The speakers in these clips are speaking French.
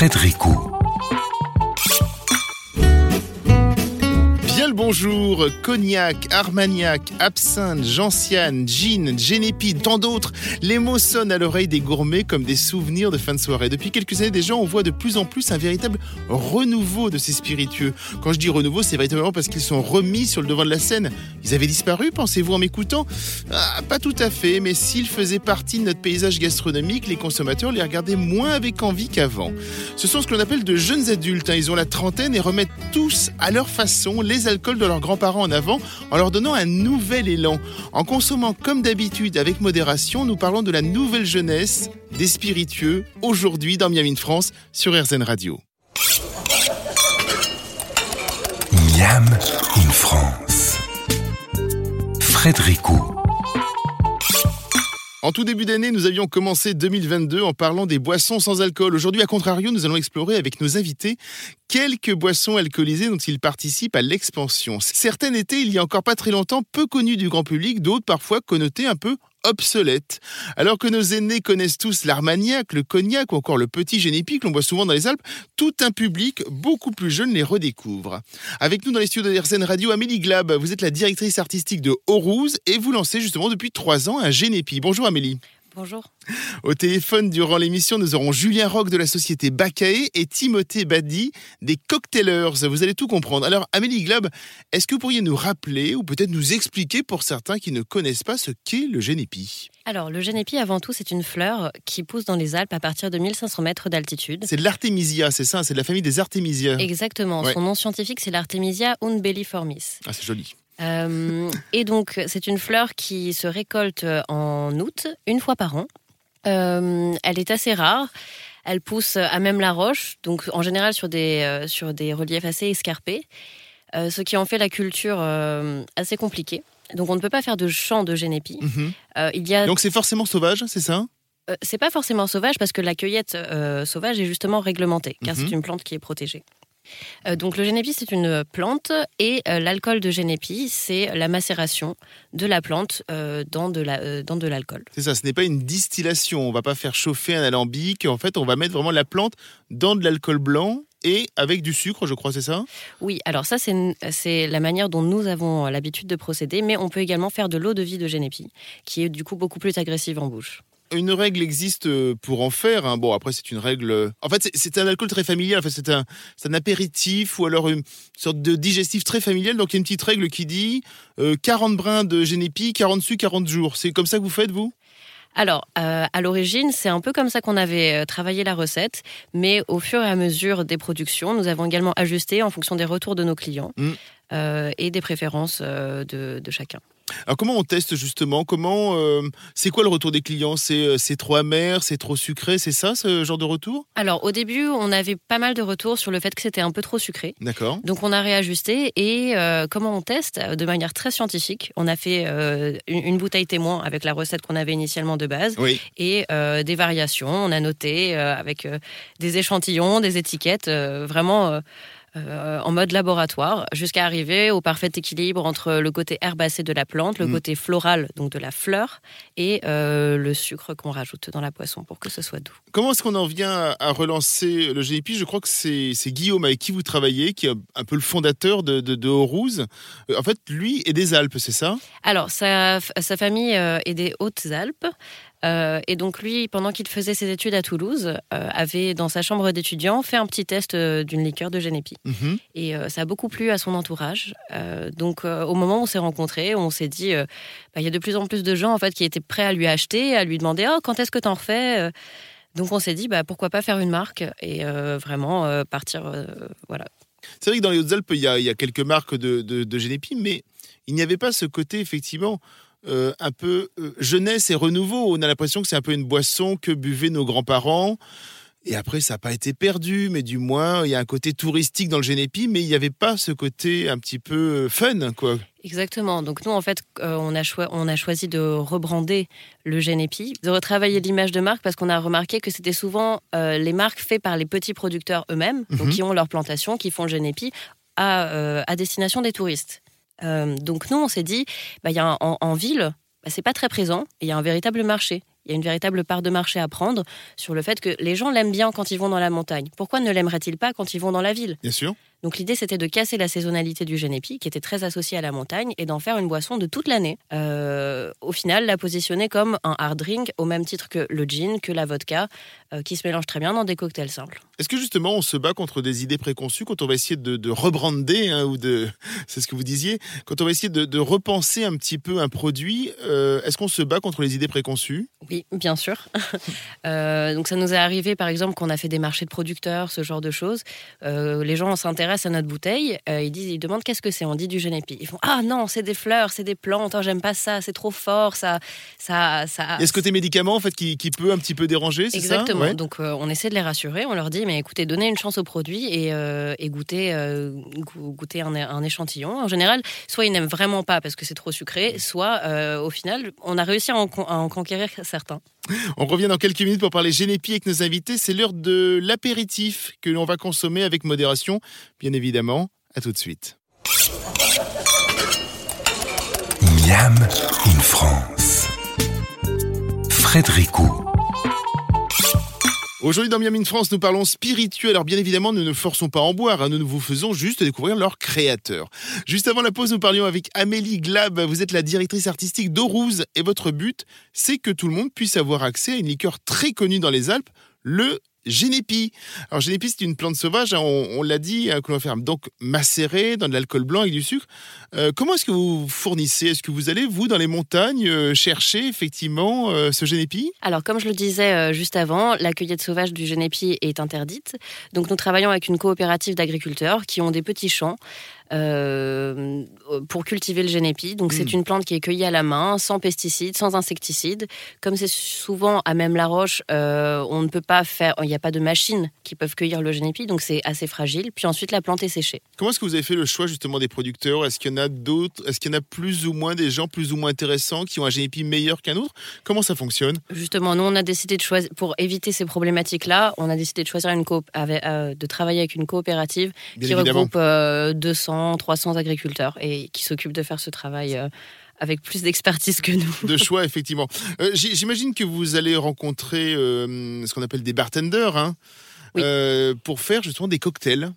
Frédéric bonjour, cognac, armagnac, absinthe, gentiane, gin, génépi, tant d'autres. Les mots sonnent à l'oreille des gourmets comme des souvenirs de fin de soirée. Depuis quelques années déjà, on voit de plus en plus un véritable renouveau de ces spiritueux. Quand je dis renouveau, c'est véritablement parce qu'ils sont remis sur le devant de la scène. Ils avaient disparu, pensez-vous en m'écoutant? Ah, Pas tout à fait, mais s'ils faisaient partie de notre paysage gastronomique, les consommateurs les regardaient moins avec envie qu'avant. Ce sont ce que l'on appelle de jeunes adultes. Hein. Ils ont la trentaine et remettent tous à leur façon les alcools de leurs grands-parents en avant en leur donnant un nouvel élan. En consommant comme d'habitude avec modération, nous parlons de la nouvelle jeunesse des spiritueux aujourd'hui dans Miami France sur RZN Radio. Miam in France. Frédéric en tout début d'année, nous avions commencé 2022 en parlant des boissons sans alcool. Aujourd'hui, à contrario, nous allons explorer avec nos invités quelques boissons alcoolisées dont ils participent à l'expansion. Certaines étaient, il y a encore pas très longtemps, peu connues du grand public, d'autres parfois connotées un peu obsolète. Alors que nos aînés connaissent tous l'armagnac, le cognac ou encore le petit génépi que l'on boit souvent dans les Alpes, tout un public beaucoup plus jeune les redécouvre. Avec nous dans les studios de Radio, Amélie Glab, vous êtes la directrice artistique de Aurouse et vous lancez justement depuis trois ans un génépi. Bonjour Amélie. Bonjour. Au téléphone, durant l'émission, nous aurons Julien Roch de la société Bacae et Timothée Badi des Cocktailers. Vous allez tout comprendre. Alors, Amélie Glab, est-ce que vous pourriez nous rappeler ou peut-être nous expliquer pour certains qui ne connaissent pas ce qu'est le génépi Alors, le génépi, avant tout, c'est une fleur qui pousse dans les Alpes à partir de 1500 mètres d'altitude. C'est de l'artémisia, c'est ça C'est de la famille des artémisias. Exactement. Son nom scientifique, c'est l'artémisia unbelliformis. Ah, c'est joli. Euh, et donc, c'est une fleur qui se récolte en août, une fois par an. Euh, elle est assez rare. Elle pousse à même la roche, donc en général sur des, euh, sur des reliefs assez escarpés, ce qui en fait la culture assez compliquée. Donc on ne peut pas faire de champ de génépi. Mhm. il y a... Donc c'est forcément sauvage, c'est ça? C'est pas forcément sauvage parce que la cueillette sauvage est justement réglementée, car mhm. c'est une plante qui est protégée. Euh, donc le génépi, c'est une plante et euh, l'alcool de génépi, c'est la macération de la plante euh, dans de l'alcool. c'est ça, ce n'est pas une distillation. On va pas faire chauffer un alambic. En fait, on va mettre vraiment la plante dans de l'alcool blanc et avec du sucre, je crois, c'est ça? Oui, alors ça, c'est la manière dont nous avons l'habitude de procéder, mais on peut également faire de l'eau de vie de génépi, qui est du coup beaucoup plus agressive en bouche une règle existe euh, pour en faire. Hein. Bon, après, c'est une règle. Euh, en fait, c'est un alcool très familial. fait, c'est un, un, apéritif ou alors une sorte de digestif très familial. Donc, il y a une petite règle qui dit 40 euh, brins de génépi, 40 su, 40 jours. C'est comme ça que vous faites, vous? Alors, à l'origine, c'est un peu comme ça qu'on avait travaillé la recette, mais au fur et à mesure des productions, nous avons également ajusté en fonction des retours de nos clients mmh. et des préférences de chacun. Alors comment on teste justement? Comment euh, c'est quoi le retour des clients? Euh, C'est trop amer, c'est trop sucré, c'est ça ce genre de retour? Alors au début, on avait pas mal de retours sur le fait que c'était un peu trop sucré. D'accord. Donc on a réajusté et euh, comment on teste? De manière très scientifique. On a fait une, bouteille témoin avec la recette qu'on avait initialement de base et des variations. On a noté avec des échantillons, des étiquettes, vraiment euh, en mode laboratoire jusqu'à arriver au parfait équilibre entre le côté herbacé de la plante, le mm. côté floral donc de la fleur et euh, le sucre qu'on rajoute dans la poisson pour que ce soit doux. Comment est-ce qu'on en vient à relancer le GNP Je crois que c'est Guillaume avec qui vous travaillez, qui est un peu le fondateur de, de, euh, En fait, lui est des Alpes, c'est ça? Alors, sa, sa famille est des Hautes-Alpes. Euh, et donc lui, pendant qu'il faisait ses études à Toulouse, euh, avait dans sa chambre d'étudiant fait un petit test euh, d'une liqueur de Génépi. Mhm. Et ça a beaucoup plu à son entourage. donc au moment où on s'est rencontrés, on s'est dit, bah, il y a de plus en plus de gens en fait qui étaient prêts à lui acheter, à lui demander, oh, quand est-ce que t'en refais Donc on s'est dit, bah, pourquoi pas faire une marque et vraiment partir, voilà. C'est vrai que dans les Hautes-Alpes, il y, a quelques marques de, de, mais il n'y avait pas ce côté effectivement euh, un peu euh, jeunesse et renouveau. On a l'impression que c'est un peu une boisson que buvaient nos grands-parents. Et après, ça n'a pas été perdu, mais du moins, il y a un côté touristique dans le Génépi, mais il n'y avait pas ce côté un petit peu euh, fun, quoi. Exactement. Donc nous, en fait, on, a on, a choisi de rebrander le Génépi, de retravailler l'image de marque, parce qu'on a remarqué que c'était souvent les marques faites par les petits producteurs eux-mêmes, mhm. qui ont leur plantation, qui font le Génépi à, à destination des touristes. Euh, donc nous, on s'est dit, bah, en, ville, bah, c'est pas très présent, il y a un véritable marché. Il y a une véritable part de marché à prendre sur le fait que les gens l'aiment bien quand ils vont dans la montagne. Pourquoi ne l'aimeraient-ils pas quand ils vont dans la ville? Bien sûr. Donc l'idée c'était de casser la saisonnalité du Genepi, qui était très associée à la montagne, et d'en faire une boisson de toute l'année. Euh, au final, la positionner comme un hard drink, au même titre que le gin, que la vodka, euh, qui se mélange très bien dans des cocktails simples. Est-ce que justement on se bat contre des idées préconçues quand on va essayer de, de rebrander, hein, ou de, c'est ce que vous disiez, quand on va essayer de, de repenser un petit peu un produit, euh, est-ce qu'on se bat contre les idées préconçues? Oui, bien sûr. donc ça nous est arrivé par exemple qu'on a fait des marchés de producteurs, ce genre de choses. les gens s'intéressent à notre bouteille, euh, ils disent, ils demandent qu'est-ce que c'est? On dit du genépi. Ils font ah non, c'est des fleurs, c'est des plantes. Oh, j'aime pas ça, c'est trop fort, ça, ça, ça. Il y a ce côté médicament en fait qui, qui peut un petit peu déranger, c'est ça? Exactement. Donc euh, on essaie de les rassurer. On leur dit mais écoutez, donnez une chance au produit et, euh, et goûtez, goûtez un, un, échantillon. En général, soit ils n'aiment vraiment pas parce que c'est trop sucré, soit au final, on a réussi à en, à en conquérir certains. On revient dans quelques minutes pour parler génépi avec nos invités. C'est l'heure de l'apéritif que l'on va consommer avec modération, bien évidemment. À tout de suite. Miam in France. Frédéric Aujourd'hui dans Miam in France, nous parlons spirituel. Alors bien évidemment, nous ne forçons pas en boire, hein. nous vous faisons juste découvrir leur créateur. Juste avant la pause, nous parlions avec Amélie Glab. Vous êtes la directrice artistique d'Aurouze et votre but, c'est que tout le monde puisse avoir accès à une liqueur très connue dans les Alpes, le Génépi. Alors Génépi, c'est une plante sauvage, hein, on, l'a dit, hein, que l'on donc macérer dans de l'alcool blanc avec du sucre. Euh, comment est-ce que vous fournissez? Est-ce que vous allez, vous, dans les montagnes, euh, chercher effectivement euh, ce Génépi Alors, comme je le disais juste avant, la cueillette sauvage du Génépi est interdite. Donc, nous travaillons avec une coopérative d'agriculteurs qui ont des petits champs euh, pour cultiver le génépi. Donc c'est hmm. une plante qui est cueillie à la main, sans pesticides, sans insecticides. Comme c'est souvent à même la roche, euh, on ne peut pas faire, il n'y a pas de machines qui peuvent cueillir le génépi, donc c'est assez fragile. Puis ensuite la plante est séchée. Comment est-ce que vous avez fait le choix justement des producteurs? Est-ce qu'il y en a d'autres? Est-ce qu'il y en a plus ou moins des gens plus ou moins intéressants qui ont un génépi meilleur qu'un autre? Comment ça fonctionne? Justement, nous on a décidé de choisir pour éviter ces problématiques-là, on a décidé de choisir une coop, avec, euh, de travailler avec une coopérative qui regroupe 200 300 agriculteurs et qui s'occupent de faire ce travail euh, avec plus d'expertise que nous. De choix, effectivement. Euh, j'imagine que vous allez rencontrer euh, ce qu'on appelle des bartenders hein, pour faire justement des cocktails.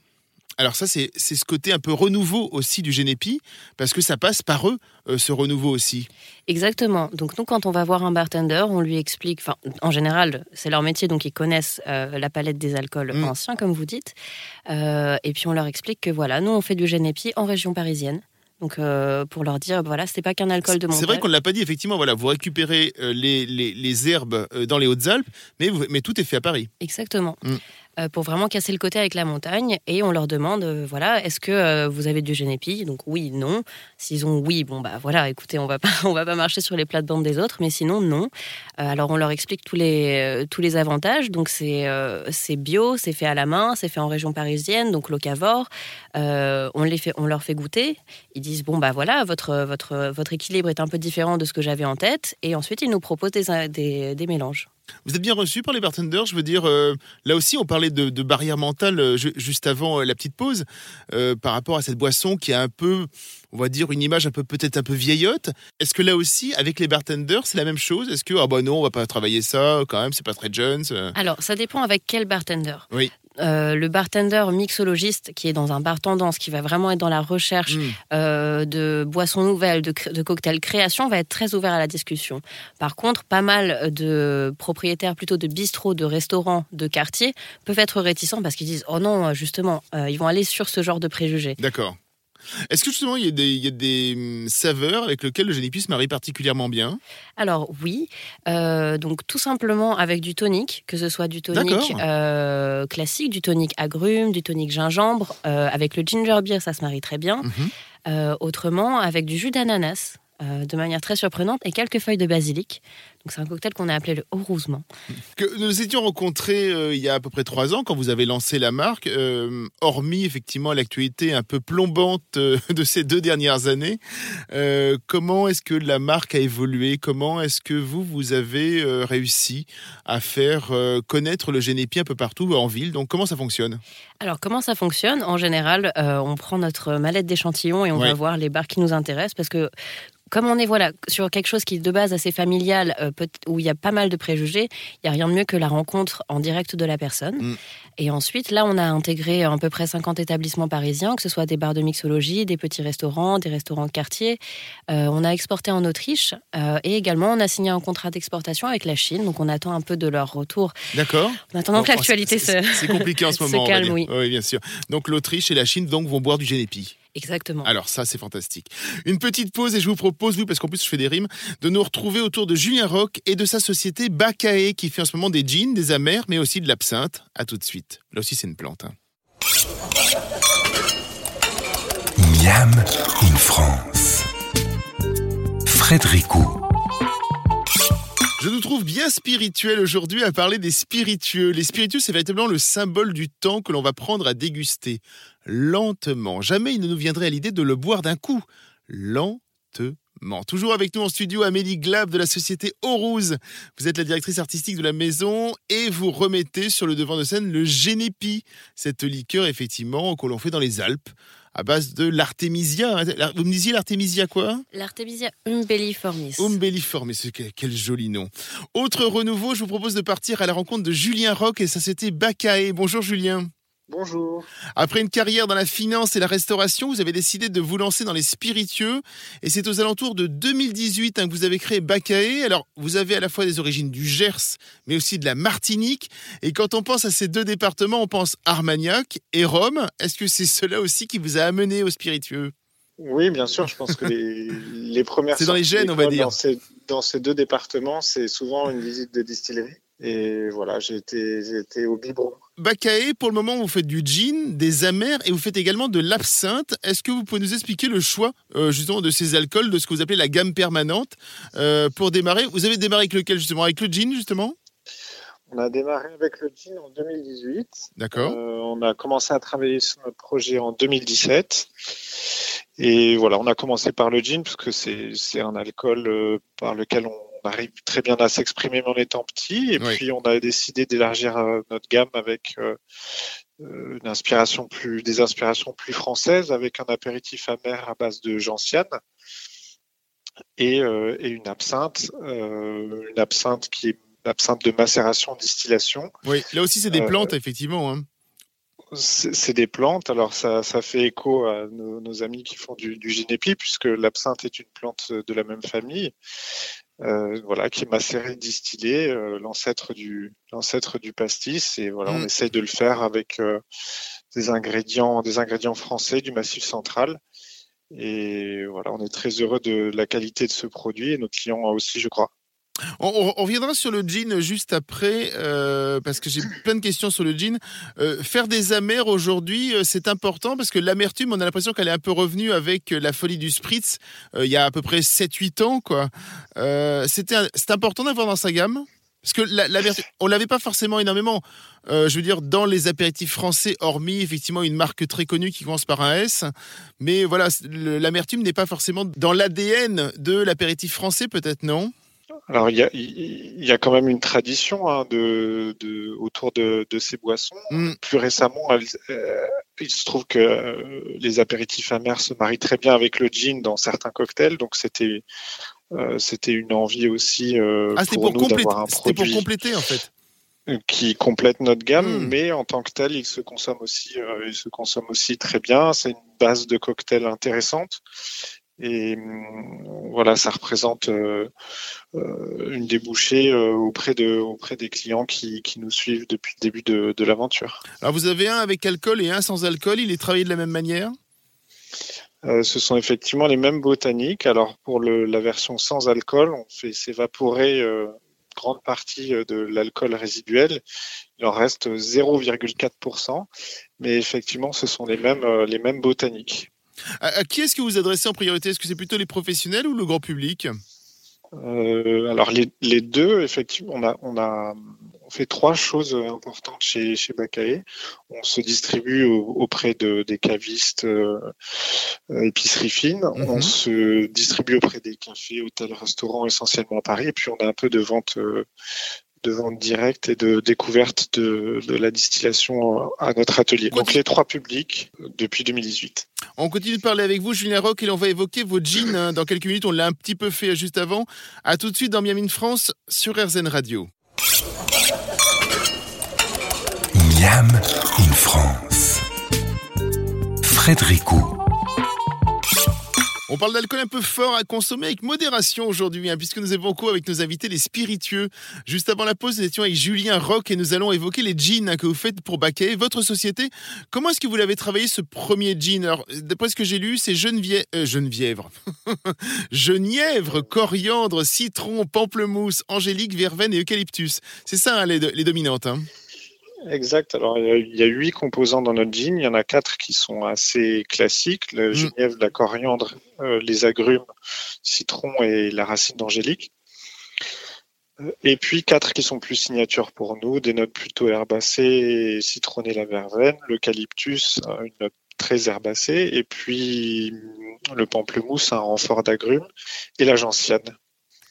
Alors ça, c'est ce côté un peu renouveau aussi du Génépi, parce que ça passe par eux, ce renouveau aussi. Exactement. Donc nous, quand on va voir un bartender, on lui explique, enfin, en général, c'est leur métier, donc ils connaissent la palette des alcools mm. anciens, comme vous dites. et puis on leur explique que voilà, nous, on fait du Génépi en région parisienne. Donc pour leur dire, voilà, c'est pas qu'un alcool de montagne. C'est vrai qu'on ne l'a pas dit, effectivement, voilà, vous récupérez les, les, les, herbes dans les Hautes-Alpes, mais, mais tout est fait à Paris. Exactement. Mm. Euh, pour vraiment casser le côté avec la montagne. Et on leur demande, euh, voilà, est-ce que euh, vous avez du génépi? Donc oui, non. S'ils ont oui, bon bah voilà, écoutez, on va pas, on va pas marcher sur les plates-bandes des autres, mais sinon non. alors on leur explique tous les tous les avantages. Donc c'est c'est bio, c'est fait à la main, c'est fait en région parisienne, donc locavore. on les fait, on leur fait goûter. Ils disent bon bah voilà, votre votre votre équilibre est un peu différent de ce que j'avais en tête. Et ensuite ils nous proposent des, des, des mélanges. Vous êtes bien reçu par les bartenders. Je veux dire, euh, là aussi, on parlait de, barrière mentale euh, juste avant euh, la petite pause par rapport à cette boisson qui a un peu, on va dire, une image un peu peut-être un peu vieillotte. Est-ce que là aussi, avec les bartenders, c'est la même chose? Est-ce que ah bah non, on va pas travailler ça quand même, c'est pas très jeune Alors, ça dépend avec quel bartender. Oui. Euh, le bartender mixologiste qui est dans un bar tendance, qui va vraiment être dans la recherche mm. euh, de boissons nouvelles, de, de, cocktails création, va être très ouvert à la discussion. Par contre, pas mal de propriétaires plutôt de bistrots, de restaurants, de quartiers peuvent être réticents parce qu'ils disent oh non, justement, euh, ils vont aller sur ce genre de préjugés. D'accord. Est-ce que justement il y, a des, hum, saveurs avec lesquelles le génipus marie particulièrement bien? Alors oui, euh, donc tout simplement avec du tonique, que ce soit du tonique euh, classique, du tonique agrumes, du tonique gingembre, euh, avec le ginger beer ça se marie très bien. Mhm. autrement avec du jus d'ananas. de manière très surprenante et quelques feuilles de basilic. Donc c'est un cocktail qu'on a appelé le Heureusement. Que nous étions rencontrés euh, il y a à peu près trois ans quand vous avez lancé la marque, euh, hormis effectivement l'actualité un peu plombante euh, de ces deux dernières années. comment est-ce que la marque a évolué? Comment est-ce que vous, vous avez réussi à faire connaître le Génépi un peu partout en ville? Donc comment ça fonctionne? Alors comment ça fonctionne? En général, on prend notre mallette d'échantillons et on va voir les bars qui nous intéressent parce que comme on est voilà sur quelque chose qui est de base assez familial, où il y a pas mal de préjugés, il n'y a rien de mieux que la rencontre en direct de la personne. Mm. Et ensuite, là, on a intégré à peu près 50 établissements parisiens, que ce soit des bars de mixologie, des petits restaurants, des restaurants de quartier. on a exporté en Autriche et également on a signé un contrat d'exportation avec la Chine. Donc on attend un peu de leur retour. D'accord. En attendant que l'actualité se. C'est compliqué en ce moment. Se calme, oui. Oui, bien sûr. Donc l'Autriche et la Chine donc vont boire du Génépi. Exactement. Alors ça, c'est fantastique. Une petite pause et je vous propose, oui, parce qu'en plus je fais des rimes, de nous retrouver autour de Julien Roch et de sa société Bacae qui fait en ce moment des jeans, des amers, mais aussi de l'absinthe. À tout de suite. Là aussi, c'est une plante. Hein. Miam in France. Frédéricot. Je nous trouve bien spirituel aujourd'hui à parler des spiritueux. Les spiritueux, c'est véritablement le symbole du temps que l'on va prendre à déguster. Lentement. Jamais il ne nous viendrait à l'idée de le boire d'un coup. Lentement. Toujours avec nous en studio, Amélie Glab de la société Aurouse. Vous êtes la directrice artistique de la maison et vous remettez sur le devant de scène le Génépi, cette liqueur effectivement que l'on fait dans les Alpes à base de l'artémisia. Vous me disiez l'artémisia quoi? L'artémisia umbelliformis. Umbelliformis, quel joli nom. Autre renouveau, je vous propose de partir à la rencontre de Julien Roch et sa société Bacae. Bonjour Julien. Bonjour. Après une carrière dans la finance et la restauration, vous avez décidé de vous lancer dans les spiritueux. Et c'est aux alentours de 2018 hein, que vous avez créé Bacae. Alors, vous avez à la fois des origines du Gers, mais aussi de la Martinique. Et quand on pense à ces deux départements, on pense Armagnac et Rome. Est-ce que c'est cela aussi qui vous a amené aux spiritueux? Oui, bien sûr. Je pense que les, les premières. C'est dans les gènes, on va dire. Dans ces, dans ces deux départements, c'est souvent une visite de distillerie. Et voilà, j'ai été, été au biberon. Bacae, pour le moment, vous faites du gin, des amers et vous faites également de l'absinthe. Est-ce que vous pouvez nous expliquer le choix euh, justement de ces alcools, de ce que vous appelez la gamme permanente euh, pour démarrer? Vous avez démarré avec lequel justement? Avec le gin justement? On a démarré avec le gin en 2018. D'accord. Euh, on a commencé à travailler sur notre projet en 2017. Et voilà, on a commencé par le gin parce que c'est un alcool par lequel on on arrive très bien à s'exprimer en étant petit. Et puis, on a décidé d'élargir euh, notre gamme avec euh, euh, une inspiration plus, des inspirations plus françaises, avec un apéritif amer à base de gentiane et, une absinthe, une absinthe qui est une absinthe de macération, distillation. Oui, là aussi, c'est des plantes, effectivement. Hein. C'est des plantes. Alors ça, fait écho à nos, amis qui font du, du génépi, puisque l'absinthe est une plante de la même famille. Euh, voilà, qui est macéré, distillé, euh, l'ancêtre du l'ancêtre du pastis. Et voilà, on mm. essaye de le faire avec euh, des ingrédients, des ingrédients français du Massif Central. Et voilà, on est très heureux de la qualité de ce produit et nos clients aussi, je crois. On, reviendra sur le jean juste après, euh, parce que j'ai plein de questions sur le jean. Euh, faire des amers aujourd'hui, euh, c'est important, parce que l'amertume, on a l'impression qu'elle est un peu revenue avec la folie du spritz il y a à peu près 7-8 ans. quoi. c'est important d'avoir dans sa gamme parce que l'amertume, on l'avait pas forcément énormément. je veux dire, dans les apéritifs français, hormis effectivement une marque très connue qui commence par un S. Mais voilà, l'amertume n'est pas forcément dans l'ADN de l'apéritif français, peut-être, non? Alors il y a, y a, quand même une tradition hein, de, de, autour de, de, ces boissons. Mm. Plus récemment, euh, il se trouve que euh, les apéritifs amers se marient très bien avec le gin dans certains cocktails, donc c'était euh, c'était une envie aussi ah, pour, nous d'avoir un produit pour compléter en fait qui complète notre gamme, mm. mais en tant que tel, il se consomme aussi, il se consomme aussi très bien. C'est une base de cocktail intéressante. Et hum, voilà, ça représente euh, euh, une débouchée euh, auprès, de, auprès des clients qui, qui nous suivent depuis le début de, de l'aventure. Alors vous avez un avec alcool et un sans alcool, il est travaillé de la même manière? Ce sont effectivement les mêmes botaniques. Alors pour le, la version sans alcool, on fait s'évaporer euh, grande partie de l'alcool résiduel. Il en reste 0,4%, mais effectivement, ce sont les mêmes, les mêmes botaniques. À, qui est-ce que vous adressez en priorité? Est-ce que c'est plutôt les professionnels ou le grand public? Euh, alors les, deux, effectivement, on a, on a fait trois choses importantes chez, chez Bacae. On se distribue auprès de, des cavistes euh, épiceries fines. On mhm. se distribue auprès des cafés, hôtels, restaurants essentiellement à Paris. Et puis on a un peu de vente euh, de vente directe et de découverte de, la distillation à notre atelier. Donc les trois publics depuis 2018. On continue de parler avec vous, Julien Rock, et on va évoquer vos jeans hein. dans quelques minutes. On l'a un petit peu fait juste avant. À tout de suite dans Miami France sur RZN Radio. Miam in France. Frédéric on parle d'alcool un peu fort à consommer avec modération aujourd'hui, hein, puisque nous évoquons avec nos invités les spiritueux. Juste avant la pause, nous étions avec Julien Rock et nous allons évoquer les jeans hein, que vous faites pour Baquet. Votre société, comment est-ce que vous l'avez travaillé ce premier jean? Alors, d'après ce que j'ai lu, c'est Geneviève, euh, Genevièvre, coriandre, citron, pamplemousse, angélique, verveine et eucalyptus. C'est ça hein, les, dominantes. Exact. Alors, il y a huit composants dans notre jean. Il y en a quatre qui sont assez classiques. Le mm. genièvre, la coriandre, euh, les agrumes, citron et la racine d'angélique. Euh, et puis quatre qui sont plus signatures pour nous, des notes plutôt herbacées, citronnées la verveine, l'eucalyptus, euh, une note très herbacée, et puis le pamplemousse, un renfort d'agrumes, et la gentiane.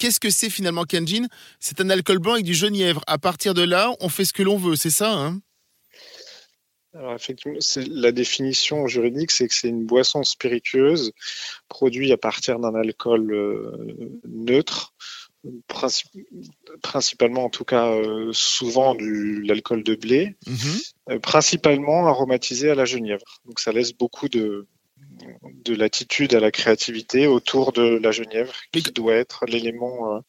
Qu'est-ce que c'est finalement gin C'est un alcool blanc avec du genièvre. À partir de là, on fait ce que l'on veut, c'est ça hein? Alors effectivement, la définition juridique, c'est que c'est une boisson spiritueuse produite à partir d'un alcool euh, neutre, principalement en tout cas euh, souvent de l'alcool de blé, mhm. euh, principalement aromatisé à la genièvre. Donc ça laisse beaucoup de, de l'attitude à la créativité autour de la genièvre, qui doit être l'élément euh,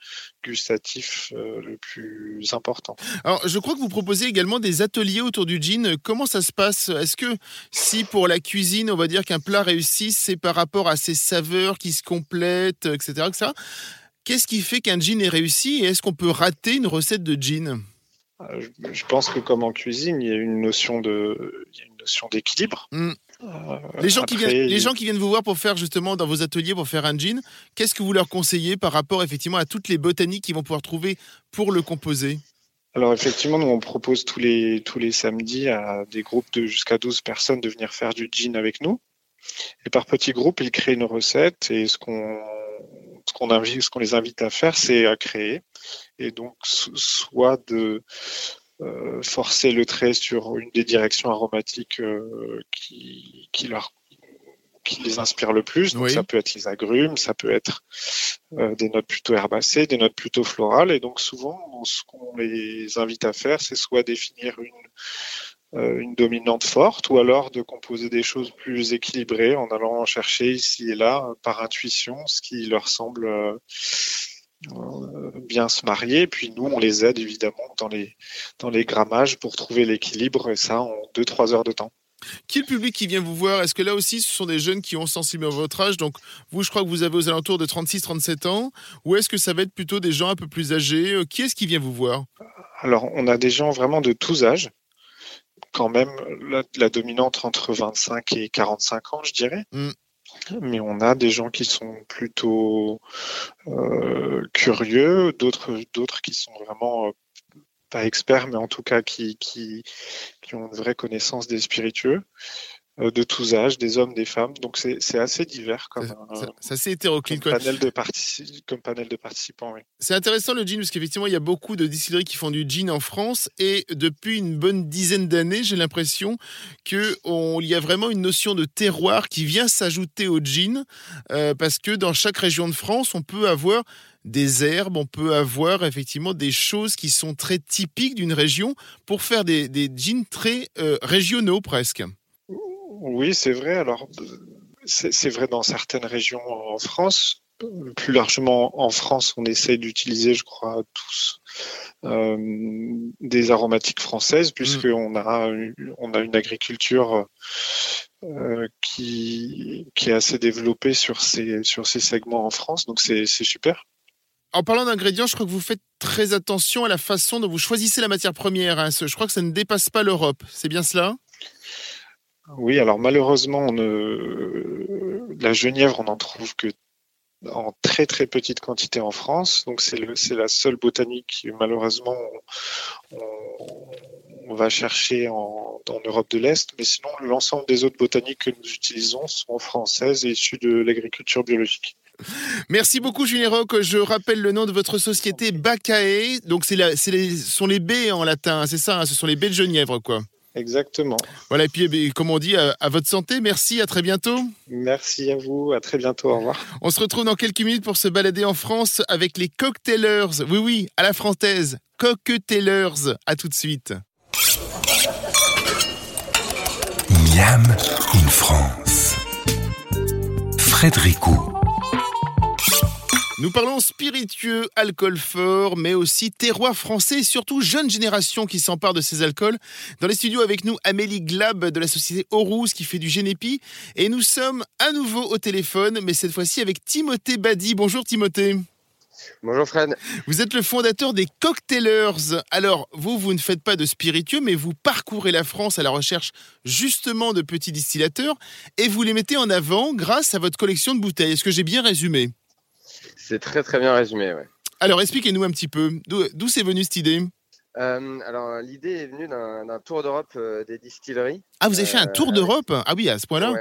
gustatif euh, le plus important. Alors, je crois que vous proposez également des ateliers autour du gin. Comment ça se passe? Est-ce que si pour la cuisine, on va dire qu'un plat réussit, c'est par rapport à ses saveurs qui se complètent, etc. Qu'est-ce qui fait qu'un gin est réussi? Et est-ce qu'on peut rater une recette de gin euh, je pense que comme en cuisine, il y a une notion de, une notion d'équilibre. Hmm. Euh, les, gens qui viennent, les gens qui viennent vous voir pour faire justement dans vos ateliers pour faire un jean, qu'est-ce que vous leur conseillez par rapport effectivement à toutes les botaniques qu'ils vont pouvoir trouver pour le composer? Alors effectivement, nous on propose tous les tous les samedis à des groupes de jusqu'à 12 personnes de venir faire du jean avec nous. Et par petits groupes, ils créent une recette et ce qu'on ce qu'on invite, ce qu'on les invite à faire, c'est à créer. Et donc soit de forcer le trait sur une des directions aromatiques euh, qui, qui, leur, qui les inspire le plus. Donc ça peut être les agrumes, ça peut être euh, des notes plutôt herbacées, des notes plutôt florales. Et donc souvent, ce qu'on les invite à faire, c'est soit définir une, une dominante forte ou alors de composer des choses plus équilibrées en allant chercher ici et là par intuition ce qui leur semble euh, bien se marier. Puis nous, on les aide évidemment dans les, dans les grammages pour trouver l'équilibre et ça en 2-3 heures de temps. Qui est le public qui vient vous voir? Est-ce que là aussi, ce sont des jeunes qui ont sensiblement votre âge? Donc, vous, je crois que vous avez aux alentours de 36-37 ans. Ou est-ce que ça va être plutôt des gens un peu plus âgés? Euh, Qui est-ce qui vient vous voir? Alors, on a des gens vraiment de tous âges. Quand même, la, dominante entre 25 et 45 ans, je dirais. Mm mais on a des gens qui sont plutôt euh, curieux, d'autres d'autres qui sont vraiment euh, pas experts, mais en tout cas qui, qui, qui ont une vraie connaissance des spiritueux. Euh, de tous âges, des hommes, des femmes. Donc c'est assez divers comme, c'est assez hétéroclite. Comme, Panel de comme panel de participants. Oui. C'est intéressant le gin parce qu'effectivement il y a beaucoup de distilleries qui font du gin en France et depuis une bonne dizaine d'années j'ai l'impression qu'il y a vraiment une notion de terroir qui vient s'ajouter au gin euh, parce que dans chaque région de France on peut avoir des herbes, on peut avoir effectivement des choses qui sont très typiques d'une région pour faire des, des jeans très euh, régionaux presque. Oui, c'est vrai. Alors, c'est vrai dans certaines régions en France. Plus largement en France, on essaie d'utiliser, je crois, tous euh, des aromatiques françaises, mm. puisqu'on a, on a une agriculture euh, qui, qui est assez développée sur ces, sur ces segments en France. Donc, c'est super. En parlant d'ingrédients, je crois que vous faites très attention à la façon dont vous choisissez la matière première. Hein. Je crois que ça ne dépasse pas l'Europe. C'est bien cela? Oui, alors malheureusement, la genièvre, on n'en trouve que en très très petite quantité en France. Donc c'est la seule botanique qui malheureusement on va chercher en, Europe de l'Est, mais sinon l'ensemble des autres botaniques que nous utilisons sont françaises et issues de l'agriculture biologique. Merci beaucoup Julien. Je rappelle le nom de votre société Bacae. Donc c'est ce sont les baies en latin, hein, c'est ça, hein, ce sont les baies de Genièvre quoi. Exactement. Voilà, et puis, eh comme on dit, à, votre santé. Merci, à très bientôt. Merci à vous, à très bientôt, au revoir. On se retrouve dans quelques minutes pour se balader en France avec les cocktailers. Oui, oui, à la française. Cocktailers. À tout de suite. Miam in France. Frédéricou. Nous parlons spiritueux, alcool fort, mais aussi terroir français et surtout jeune génération qui s'empare de ces alcools. Dans les studios avec nous, Amélie Glab de la société Aurousse qui fait du Génépi. Et nous sommes à nouveau au téléphone, mais cette fois-ci avec Timothée Badi. Bonjour Timothée. Bonjour Fred. Vous êtes le fondateur des Cocktailers. Alors, vous, vous ne faites pas de spiritueux, mais vous parcourez la France à la recherche justement de petits distillateurs et vous les mettez en avant grâce à votre collection de bouteilles. Est-ce que j'ai bien résumé? C'est très très bien résumé, ouais. Alors expliquez-nous un petit peu, d'où c'est venu cette idée? Euh, alors, l'idée est venue d'un tour d'Europe euh, des distilleries. Ah, vous avez fait un tour euh, d'Europe? Ah oui, à ce point-là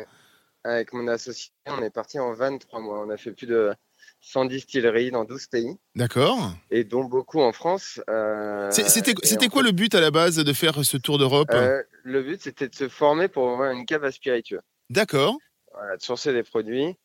Avec mon associé, on est parti en 23 mois. On a fait plus de 100 distilleries dans 12 pays. D'accord. Et dont beaucoup en France. c'était quoi le but à la base de faire ce tour d'Europe? Le but, c'était de se former pour avoir une cave à spiritueux. D'accord. Voilà, de sourcer des produits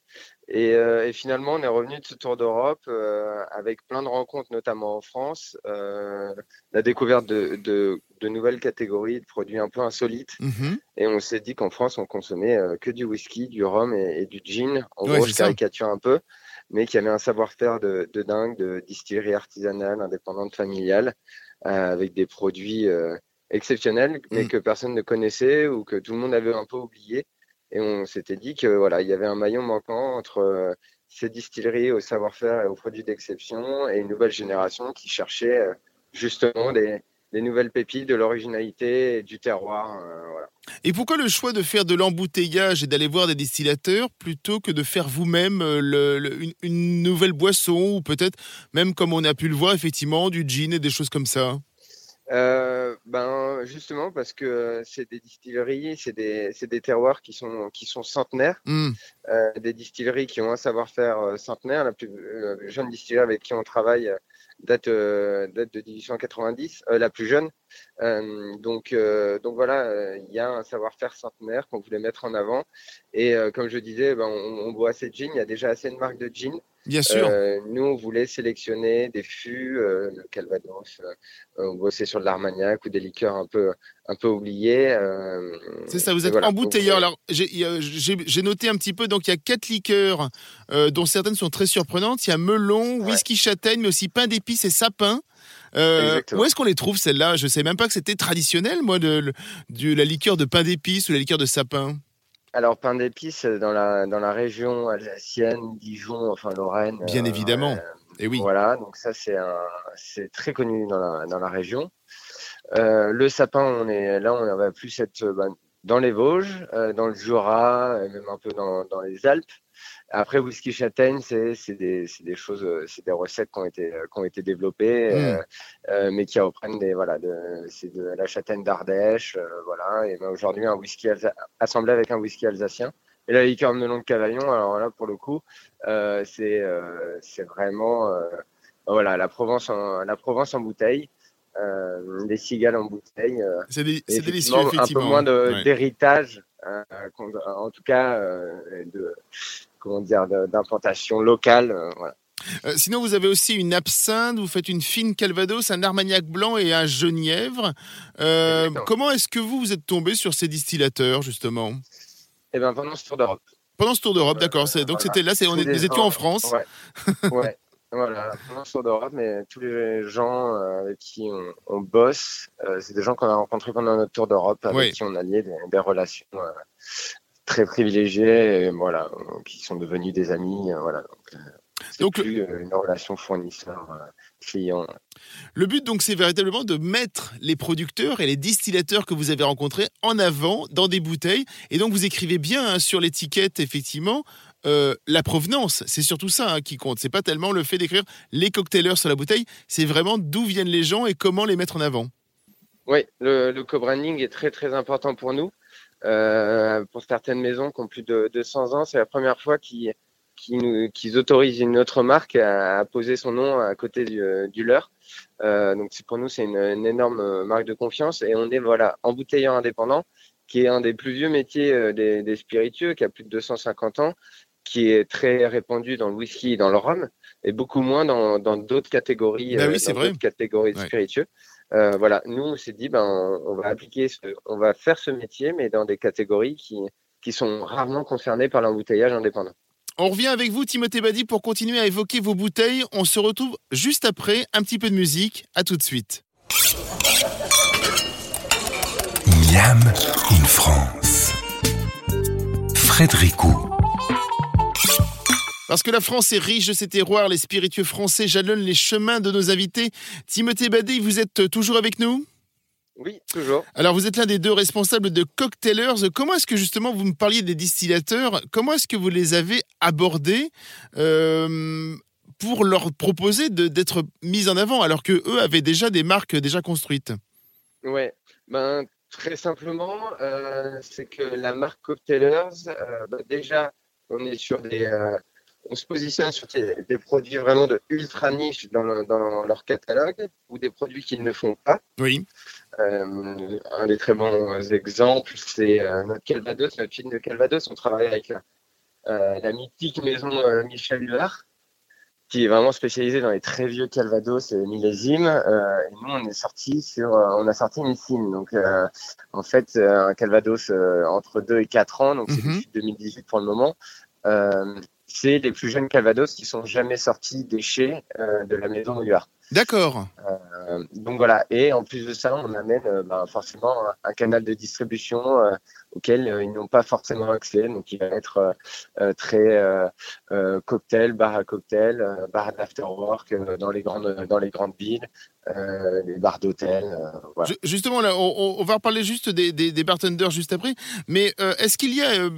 euh, et, finalement, on est revenu de ce tour d'Europe euh, avec plein de rencontres, notamment en France, euh, la découverte de, de, de, nouvelles catégories de produits un peu insolites. Mhm. Et on s'est dit qu'en France, on consommait que du whisky, du rhum et, du gin. En gros, je caricature un peu, mais qu'il y avait un savoir-faire de, de, dingue, de distillerie artisanale, indépendante, familiale, avec des produits exceptionnels, mais mm. que personne ne connaissait ou que tout le monde avait un peu oublié. Et on s'était dit que voilà, il y avait un maillon manquant entre euh, ces distilleries au savoir-faire et aux produits d'exception et une nouvelle génération qui cherchait euh, justement des, nouvelles pépites, de l'originalité du terroir. Euh. Et pourquoi le choix de faire de l'embouteillage et d'aller voir des distillateurs plutôt que de faire vous-même une, une, nouvelle boisson ou peut-être même comme on a pu le voir effectivement du gin et des choses comme ça? Euh, ben justement parce que c'est des distilleries, c'est des, des, terroirs qui sont qui sont centenaires, mmh. euh, des distilleries qui ont un savoir-faire euh, centenaire. La plus jeune distillerie avec qui on travaille date date de 1890, la plus jeune. donc donc voilà, il y a un savoir-faire centenaire qu'on voulait mettre en avant. Et comme je disais, ben, on, on boit assez de gin. Il y a déjà assez de marques de gin. Bien sûr. Euh, nous, on voulait sélectionner des fûts, euh, le Calvados, euh, on bossait sur de l'Armagnac ou des liqueurs un peu, un peu oubliées. C'est ça, vous êtes embouteilleur. Alors, j'ai noté un petit peu, donc il y a quatre liqueurs, dont certaines sont très surprenantes. Il y a melon, whisky châtaigne, mais aussi pain d'épices et sapin. où est-ce qu'on les trouve celles-là? Je ne sais même pas que c'était traditionnel, moi, de, de, la liqueur de pain d'épices ou la liqueur de sapin. Alors, pain d'épices dans la, dans la région alsacienne, Dijon, enfin Lorraine. Bien euh, évidemment. Et eh oui. Voilà, donc ça, c'est, c'est très connu dans la, dans la région. Euh, le sapin, on est là, on va plus être ben, dans les Vosges, euh, dans le Jura, même un peu dans, dans les Alpes. Après, whisky châtaigne, c'est des, des, choses, euh, c'est des recettes qui ont été, euh, qui ont été développées, mm. euh, mais qui reprennent des, voilà, de, c'est de la châtaigne d'Ardèche, voilà. Et ben, aujourd'hui, un whisky assemblé avec un whisky alsacien. Et la liqueur de melon de Cavaillon, alors là, pour le coup, c'est, c'est vraiment, voilà, la Provence en, la Provence en bouteille. des cigales en bouteille. c'est, délicieux, effectivement. Un peu moins d'héritage, en tout cas, de, comment dire, d'implantation locale. Euh, euh, sinon, vous avez aussi une absinthe, vous faites une fine calvados, un armagnac blanc et un genièvre. Euh, comment est-ce que vous, vous êtes tombé sur ces distillateurs, justement? Eh bien, pendant ce tour d'Europe. Pendant ce tour d'Europe, d'accord. donc, c'était là, c'est, on est, nous étions en France. Ouais. Voilà, pendant ce tour d'Europe, mais tous les gens avec qui on, bosse, c'est des gens qu'on a rencontrés pendant notre tour d'Europe, avec qui on a lié des, relations très privilégiés, voilà, qui sont devenus des amis, euh, voilà. Donc, euh, plus euh, une relation fournisseur-client. Le but, donc, c'est véritablement de mettre les producteurs et les distillateurs que vous avez rencontrés en avant dans des bouteilles. Et donc, vous écrivez bien hein, sur l'étiquette, effectivement, la provenance. C'est surtout ça hein, qui compte. C'est pas tellement le fait d'écrire les cocktailers sur la bouteille, c'est vraiment d'où viennent les gens et comment les mettre en avant. Oui, le, le co-branding est très très important pour nous. Euh, pour certaines maisons qui ont plus de 200 ans, c'est la première fois qu'ils autorisent une autre marque à, poser son nom à côté du, du leur. Euh, donc pour nous, c'est une, une, énorme marque de confiance et on est voilà embouteilleur indépendant, qui est un des plus vieux métiers euh, des, des spiritueux, qui a plus de 250 ans, qui est très répandu dans le whisky et dans le rhum, et beaucoup moins dans d'autres catégories, bah oui, euh, catégories de spiritueux. Euh, voilà, nous on s'est dit ben on, va appliquer, ce, on va faire ce métier, mais dans des catégories qui qui sont rarement concernées par l'embouteillage indépendant. On revient avec vous, Timothée Badi, pour continuer à évoquer vos bouteilles. On se retrouve juste après, un petit peu de musique. À tout de suite. Miam in France. Frédéricou. Parce que la France est riche de ses terroirs, les spiritueux français jalonnent les chemins de nos invités. Timothée Badé, vous êtes toujours avec nous? Oui, toujours. Alors, vous êtes l'un des deux responsables de Cocktailers. Comment est-ce que justement vous me parliez des distillateurs? Comment est-ce que vous les avez abordés euh, pour leur proposer d'être mis en avant alors que eux avaient déjà des marques déjà construites? Ouais, ben très simplement, euh, c'est que la marque Cocktailers, euh, ben, déjà, on est sur des on se positionne sur des, produits vraiment de ultra niche dans, leur catalogue ou des produits qu'ils ne font pas. Oui. Euh, un des très bons exemples, c'est euh, notre Calvados, notre film de Calvados. On travaille avec euh, la mythique maison Michel Hullard, qui est vraiment spécialisée dans les très vieux Calvados et millésimes. et nous, on est sorti sur, on a sorti une sim. Donc, en fait, un Calvados entre 2 et 4 ans, donc c'est mhm. depuis 2018 pour le moment c'est les plus jeunes Calvados qui sont jamais sortis des chais euh, de la maison York. D'accord. Euh, donc voilà, et en plus de ça, on amène euh, bah, forcément un, canal de distribution auquel ils n'ont pas forcément accès, donc il va être très cocktail, bar à cocktail, bar d'afterwork dans les grandes dans les grandes villes, les bars d'hôtel. Voilà. Justement, là, on, va reparler juste des, des, des bartenders juste après, mais est-ce qu'il y a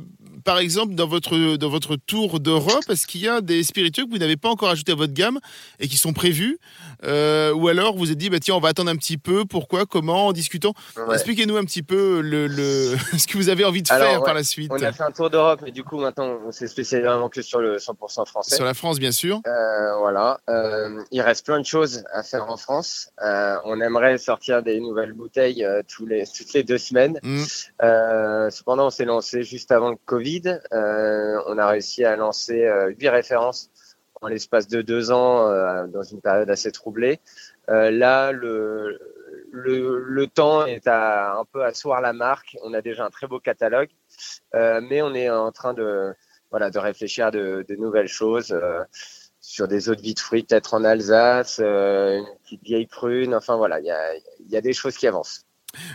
par exemple, dans votre, dans votre tour d'Europe, est-ce qu'il y a des spiritueux que vous n'avez pas encore ajoutés à votre gamme et qui sont prévus euh, Ou alors vous vous êtes dit, bah, tiens, on va attendre un petit peu, pourquoi, comment, en discutant Expliquez-nous un petit peu le, le, ce que vous avez envie de faire par la suite. On a fait un tour d'Europe, mais du coup, maintenant, on s'est spécialisé vraiment que sur le 100% français. Sur la France, bien sûr. Euh, voilà. Euh, il reste plein de choses à faire en France. on aimerait sortir des nouvelles bouteilles tous les, toutes les deux semaines. Mm. cependant, on s'est lancé juste avant le Covid. Euh, on a réussi à lancer euh, huit références en l'espace de deux ans euh, dans une période assez troublée. là, le, temps est à, un peu asseoir la marque. On a déjà un très beau catalogue, mais on est en train de, voilà, de réfléchir à de, nouvelles choses sur des eaux de de fruits, peut-être en Alsace, une petite vieille prune. Enfin voilà, il y a, des choses qui avancent.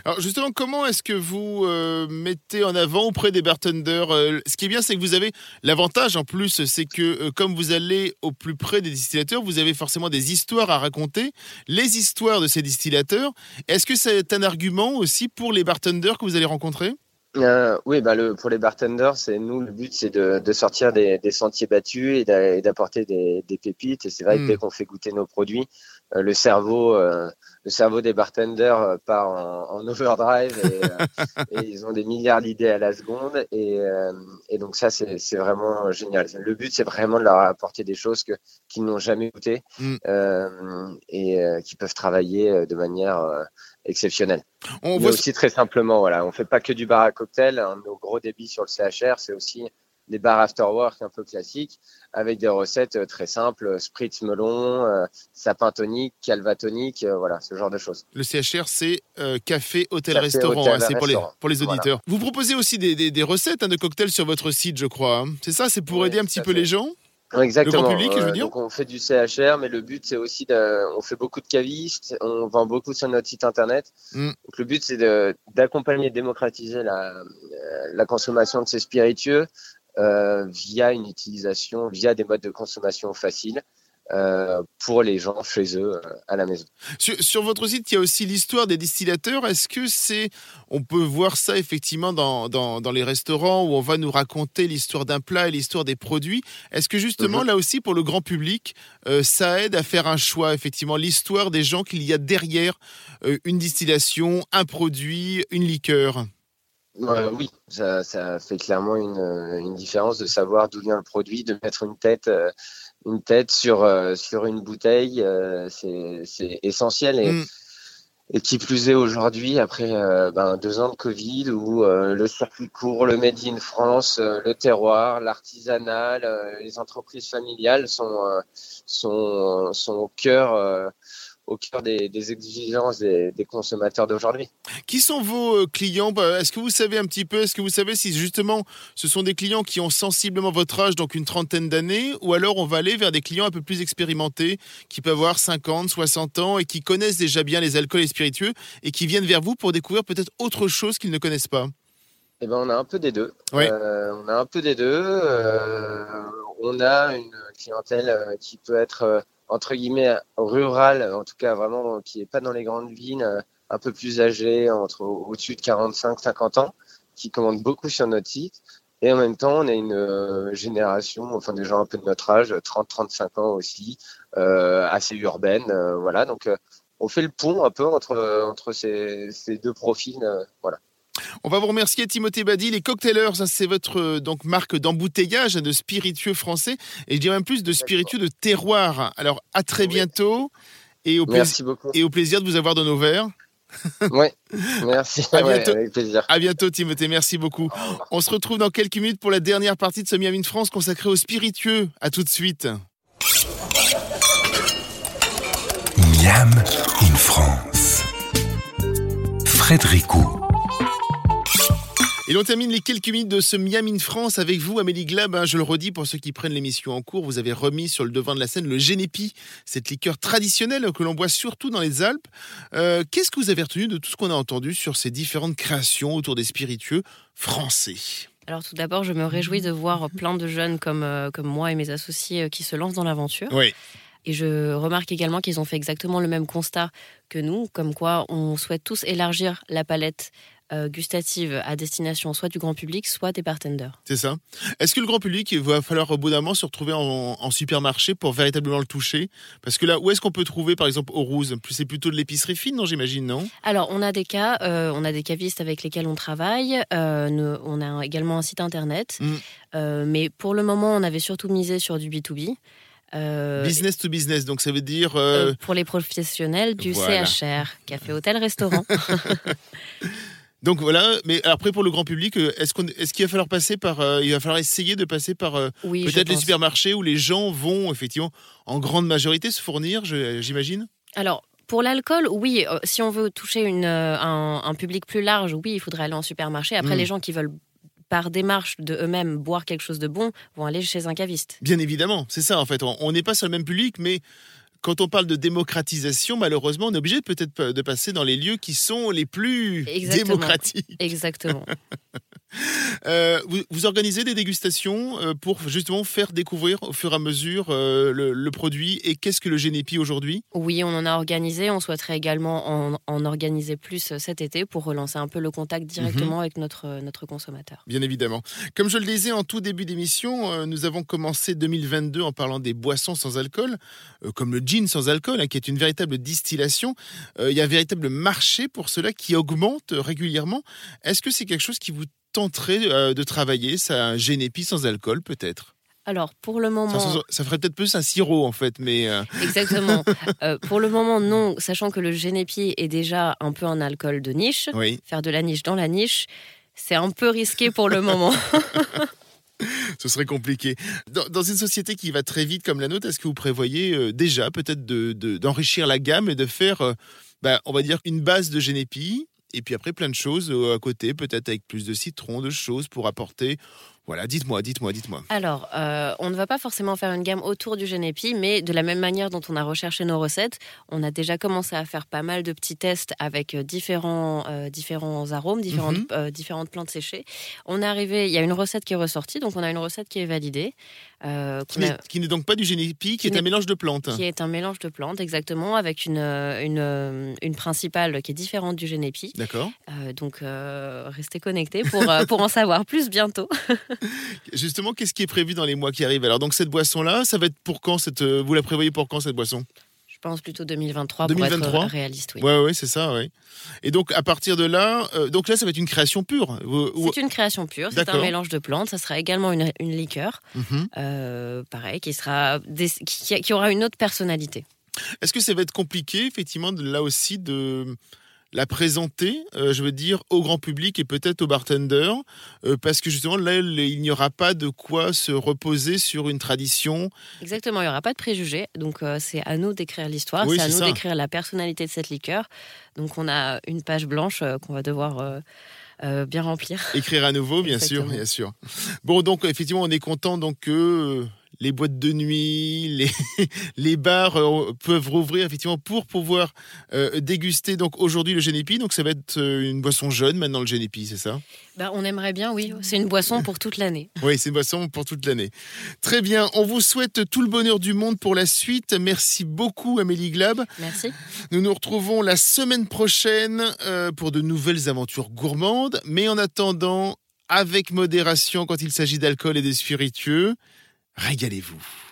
Alors justement, comment est-ce que vous euh, mettez en avant auprès des bartenders euh, Ce qui est bien, c'est que vous avez l'avantage en plus, c'est que euh, comme vous allez au plus près des distillateurs, vous avez forcément des histoires à raconter, les histoires de ces distillateurs. Est-ce que c'est un argument aussi pour les bartenders que vous allez rencontrer? Oui, bah le, pour les bartenders, c'est nous le but, c'est de, de, sortir des, des, sentiers battus et d'apporter des, des, pépites. Et c'est vrai que hmm. dès qu'on fait goûter nos produits, le cerveau le cerveau des bartenders euh, part en, overdrive euh, et, ils ont des milliards d'idées à la seconde et, euh, et donc ça c'est vraiment génial. Le but c'est vraiment de leur apporter des choses qu'ils n'ont jamais goûté mm. et qui peuvent travailler de manière exceptionnelle. On voit aussi très simplement voilà, on fait pas que du bar à cocktail. nos gros débits sur le CHR c'est aussi des bars afterwork un peu classiques avec des recettes euh, très simples, euh, spritz melon, euh, sapin tonique, calva tonique, voilà, ce genre de choses. Le CHR, c'est café, hôtel, restaurant, hein, c'est pour les, pour les auditeurs. Vous proposez aussi des, des, recettes hein, de cocktails sur votre site, je crois. Hein. C'est ça, c'est pour aider un petit peu les gens? Exactement. Le grand public, je veux dire? Donc on fait du CHR, mais le but c'est aussi de, on fait beaucoup de cavistes, on vend beaucoup sur notre site internet. Mm. Donc le but c'est d'accompagner, démocratiser la, la consommation de ces spiritueux via une utilisation, via des modes de consommation faciles. euh, pour les gens chez eux euh, à la maison. Sur, votre site, il y a aussi l'histoire des distillateurs. Est-ce que c'est, on peut voir ça effectivement dans, dans, les restaurants où on va nous raconter l'histoire d'un plat et l'histoire des produits? Est-ce que justement mhm. là aussi pour le grand public, euh, ça aide à faire un choix effectivement l'histoire des gens qu'il y a derrière une distillation, un produit, une liqueur? Oui, ça, ça, fait clairement une, une, différence de savoir d'où vient le produit, de mettre une tête une tête sur, euh, sur une bouteille, euh, c'est essentiel. Et, mm. et, qui plus est aujourd'hui, après euh, ben, deux ans de Covid, où le circuit court, le Made in France, le terroir, l'artisanat, les entreprises familiales sont, sont, sont au cœur au cœur des, exigences des, consommateurs d'aujourd'hui. Qui sont vos euh, clients? Bah, Est-ce que vous savez un petit peu, est-ce que vous savez si justement ce sont des clients qui ont sensiblement votre âge, donc une trentaine d'années, ou alors on va aller vers des clients un peu plus expérimentés, qui peuvent avoir 50, 60 ans et qui connaissent déjà bien les alcools et spiritueux et qui viennent vers vous pour découvrir peut-être autre chose qu'ils ne connaissent pas? Eh ben, on a un peu des deux. Euh, on a un peu des deux. Euh, on a une clientèle qui peut être entre guillemets rural, en tout cas vraiment qui est pas dans les grandes villes, euh, un peu plus âgé, entre au-dessus de 45-50 ans, qui commandent beaucoup sur notre site. Et en même temps, on a une euh, génération, enfin des gens un peu de notre âge, 30-35 ans aussi, euh, assez urbaine, voilà. Donc on fait le pont un peu entre entre ces, ces deux profils, voilà. On va vous remercier Timothée Badi. Les Cocktailers, c'est votre euh, donc marque d'embouteillage de spiritueux français et je dirais même plus de spiritueux de terroir. Alors à très bientôt et au, plaisir, et au plaisir de vous avoir dans nos verres. Oui, merci. à bientôt. avec plaisir. À bientôt Timothée, merci beaucoup. On se retrouve dans quelques minutes pour la dernière partie de ce Miami France consacrée aux spiritueux. À tout de suite. Miam in France. Frédéric et l'on termine les quelques minutes de ce Miami in France avec vous, Amélie Glab. Hein, je le redis pour ceux qui prennent l'émission en cours, vous avez remis sur le devant de la scène le Génépi, cette liqueur traditionnelle que l'on boit surtout dans les Alpes. Euh, qu'est-ce que vous avez retenu de tout ce qu'on a entendu sur ces différentes créations autour des spiritueux français? Alors tout d'abord, je me réjouis de voir plein de jeunes comme, euh, comme moi et mes associés euh, qui se lancent dans l'aventure. Oui. Et je remarque également qu'ils ont fait exactement le même constat que nous, comme quoi on souhaite tous élargir la palette euh, gustative à destination soit du grand public, soit des bartenders. C'est ça. Est-ce que le grand public, il va falloir au bout d'un moment se retrouver en, supermarché pour véritablement le toucher? Parce que là, où est-ce qu'on peut trouver, par exemple, au Rouge C'est plutôt de l'épicerie fine, non J'imagine, non? Alors, on a des cas, euh, on a des cavistes avec lesquels on travaille. Euh, on a également un site internet. Mm. mais pour le moment, on avait surtout misé sur du B2B. business to business, donc ça veut dire... pour les professionnels, du CHR, café, hôtel, restaurant. Donc voilà, mais après pour le grand public, euh, est-ce qu'il est va falloir passer par, euh, il va falloir essayer de passer par euh, peut-être les supermarchés où les gens vont effectivement en grande majorité se fournir, j'imagine? Alors pour l'alcool, oui. Si on veut toucher une, un, public plus large, oui, il faudrait aller en supermarché. Après, hmm. les gens qui veulent par démarche de eux-mêmes boire quelque chose de bon vont aller chez un caviste. Bien évidemment, c'est ça en fait. On n'est pas sur le même public, mais quand on parle de démocratisation, malheureusement, on est obligé peut-être de passer dans les lieux qui sont les plus démocratiques. Exactement. Euh, vous, organisez des dégustations euh, pour justement faire découvrir au fur et à mesure euh, le, produit. Et qu'est-ce que le Génépi aujourd'hui? Oui, on en a organisé. On souhaiterait également en, organiser plus cet été pour relancer un peu le contact directement mhm. avec notre, notre consommateur. Bien évidemment. Comme je le disais en tout début d'émission, nous avons commencé 2022 en parlant des boissons sans alcool, comme le gin sans alcool, hein, qui est une véritable distillation. Il y a un véritable marché pour cela qui augmente régulièrement. Est-ce que c'est quelque chose qui vous tenterait euh, de travailler ça, génépi sans alcool, peut-être alors, pour le moment. Ça, ferait peut-être plus un sirop, en fait, mais. Euh, Exactement. Euh, pour le moment, non, sachant que le génépi est déjà un peu un alcool de niche. Faire de la niche dans la niche, c'est un peu risqué pour le moment. Ce serait compliqué. Dans, une société qui va très vite comme la nôtre, est-ce que vous prévoyez déjà peut-être d'enrichir la gamme et de faire, bah, on va dire, une base de génépi et puis après plein de choses euh, à côté, peut-être avec plus de citron, de choses pour apporter Voilà, dites-moi, dites-moi, dites-moi. Alors, euh, on ne va pas forcément faire une gamme autour du Genepi, mais de la même manière dont on a recherché nos recettes, on a déjà commencé à faire pas mal de petits tests avec euh, différents, euh, différents arômes, différentes, mhm. différentes plantes séchées. On est arrivé, il y a une recette qui est ressortie, donc on a une recette qui est validée. Qui n'est donc pas du Genepi, qui, est un mélange de plantes. Qui est un mélange de plantes, exactement, avec une, une, une principale qui est différente du Genepi. D'accord. donc, restez connectés pour, pour en savoir plus bientôt. Justement, qu'est-ce qui est prévu dans les mois qui arrivent? Alors, donc cette boisson-là, ça va être pour quand cette, euh, Vous la prévoyez pour quand cette boisson? Pense plutôt 2023, 2023 pour être réaliste. Oui, ouais, ouais, c'est ça, oui. Et donc à partir de là, euh, donc là, ça va être une création pure. C'est une création pure. C'est un mélange de plantes. Ça sera également une, liqueur, mhm. euh, pareil, qui sera qui, qui, aura une autre personnalité. Est-ce que ça va être compliqué, effectivement, là aussi de la présenter, euh, je veux dire, au grand public et peut-être aux bartenders, euh, parce que justement là, il n'y aura pas de quoi se reposer sur une tradition. Exactement, il n'y aura pas de préjugés, donc euh, c'est à nous d'écrire l'histoire, c'est à nous d'écrire la personnalité de cette liqueur. Donc on a une page blanche qu'on va devoir... bien remplir. Écrire à nouveau, bien sûr, bien sûr. Bon, donc effectivement, on est content donc que les boîtes de nuit, les, les bars euh, peuvent rouvrir effectivement pour pouvoir euh, déguster donc aujourd'hui le Génépi. Donc ça va être euh, une boisson jeune maintenant le Génépi, c'est ça? Bah, On aimerait bien, oui. C'est une boisson pour toute l'année. oui, c'est une boisson pour toute l'année. Très bien. On vous souhaite tout le bonheur du monde pour la suite. Merci beaucoup Amélie Glab. Merci. Nous nous retrouvons la semaine prochaine pour de nouvelles aventures gourmandes. Mais en attendant, avec modération quand il s'agit d'alcool et de spiritueux. Régalez-vous.